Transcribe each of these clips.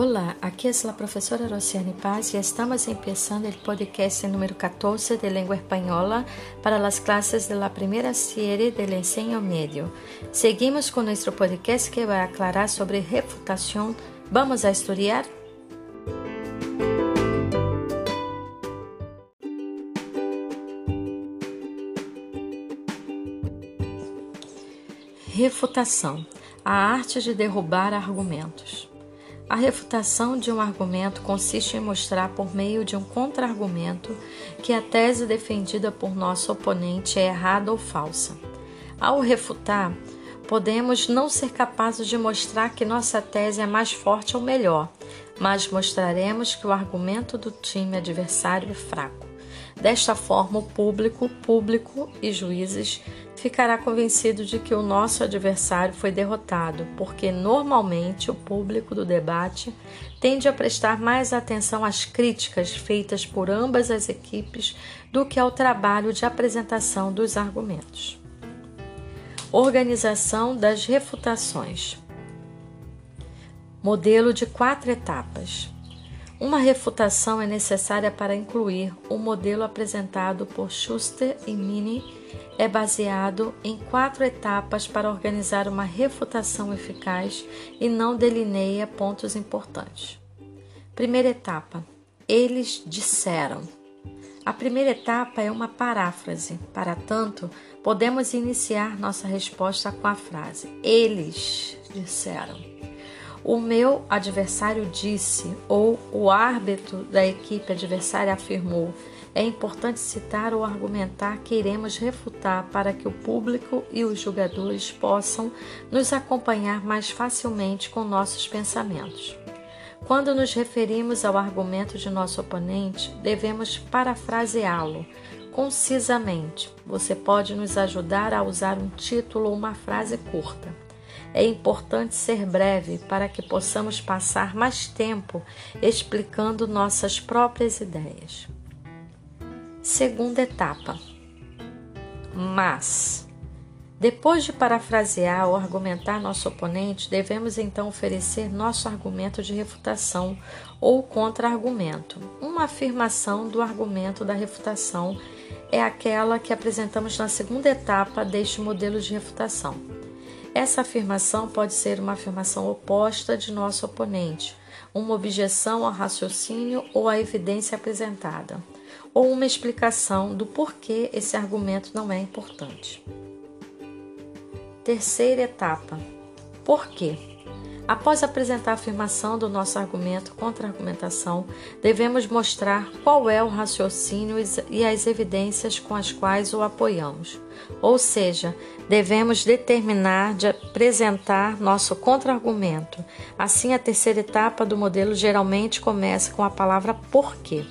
Hola, aquí es la profesora Rociane Paz y estamos empezando el podcast número 14 de lengua española para las clases de la primera serie del enseño medio. Seguimos con nuestro podcast que va a aclarar sobre refutación. ¿Vamos a estudiar? Refutação a arte de derrubar argumentos. A refutação de um argumento consiste em mostrar por meio de um contra-argumento que a tese defendida por nosso oponente é errada ou falsa. Ao refutar, podemos não ser capazes de mostrar que nossa tese é mais forte ou melhor, mas mostraremos que o argumento do time adversário é fraco. Desta forma, o público, público e juízes ficará convencido de que o nosso adversário foi derrotado, porque normalmente o público do debate tende a prestar mais atenção às críticas feitas por ambas as equipes do que ao trabalho de apresentação dos argumentos. Organização das refutações. Modelo de quatro etapas. Uma refutação é necessária para incluir o modelo apresentado por Schuster e Mini é baseado em quatro etapas para organizar uma refutação eficaz e não delineia pontos importantes. Primeira etapa: eles disseram. A primeira etapa é uma paráfrase. Para tanto, podemos iniciar nossa resposta com a frase: Eles disseram. O meu adversário disse, ou o árbitro da equipe adversária afirmou. É importante citar ou argumentar que iremos refutar para que o público e os jogadores possam nos acompanhar mais facilmente com nossos pensamentos. Quando nos referimos ao argumento de nosso oponente, devemos parafraseá-lo concisamente. Você pode nos ajudar a usar um título ou uma frase curta. É importante ser breve para que possamos passar mais tempo explicando nossas próprias ideias. Segunda etapa. Mas. Depois de parafrasear ou argumentar nosso oponente, devemos então oferecer nosso argumento de refutação ou contra-argumento. Uma afirmação do argumento da refutação é aquela que apresentamos na segunda etapa deste modelo de refutação. Essa afirmação pode ser uma afirmação oposta de nosso oponente, uma objeção ao raciocínio ou à evidência apresentada, ou uma explicação do porquê esse argumento não é importante. Terceira etapa: por quê? Após apresentar a afirmação do nosso argumento contra argumentação, devemos mostrar qual é o raciocínio e as evidências com as quais o apoiamos. Ou seja, devemos determinar de apresentar nosso contra-argumento. Assim, a terceira etapa do modelo geralmente começa com a palavra porquê.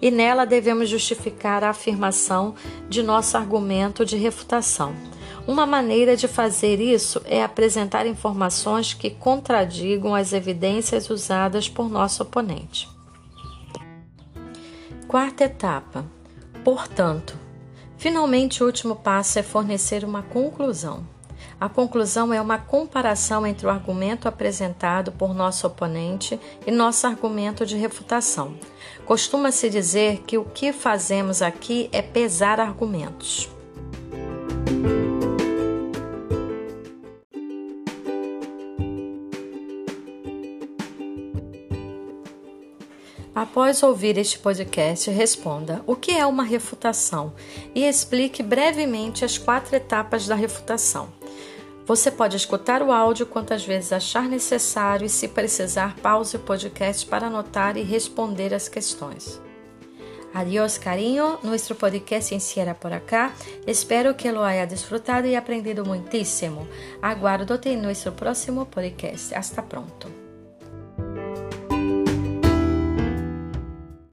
E nela devemos justificar a afirmação de nosso argumento de refutação. Uma maneira de fazer isso é apresentar informações que contradigam as evidências usadas por nosso oponente. Quarta etapa. Portanto, finalmente o último passo é fornecer uma conclusão. A conclusão é uma comparação entre o argumento apresentado por nosso oponente e nosso argumento de refutação. Costuma-se dizer que o que fazemos aqui é pesar argumentos. Após ouvir este podcast, responda o que é uma refutação e explique brevemente as quatro etapas da refutação. Você pode escutar o áudio quantas vezes achar necessário e, se precisar, pause o podcast para anotar e responder as questões. Adiós, carinho. Nuestro podcast encierra por acá. Espero que lo haya disfrutado y aprendido muitísimo. Aguardo-te en nuestro próximo podcast. Hasta pronto.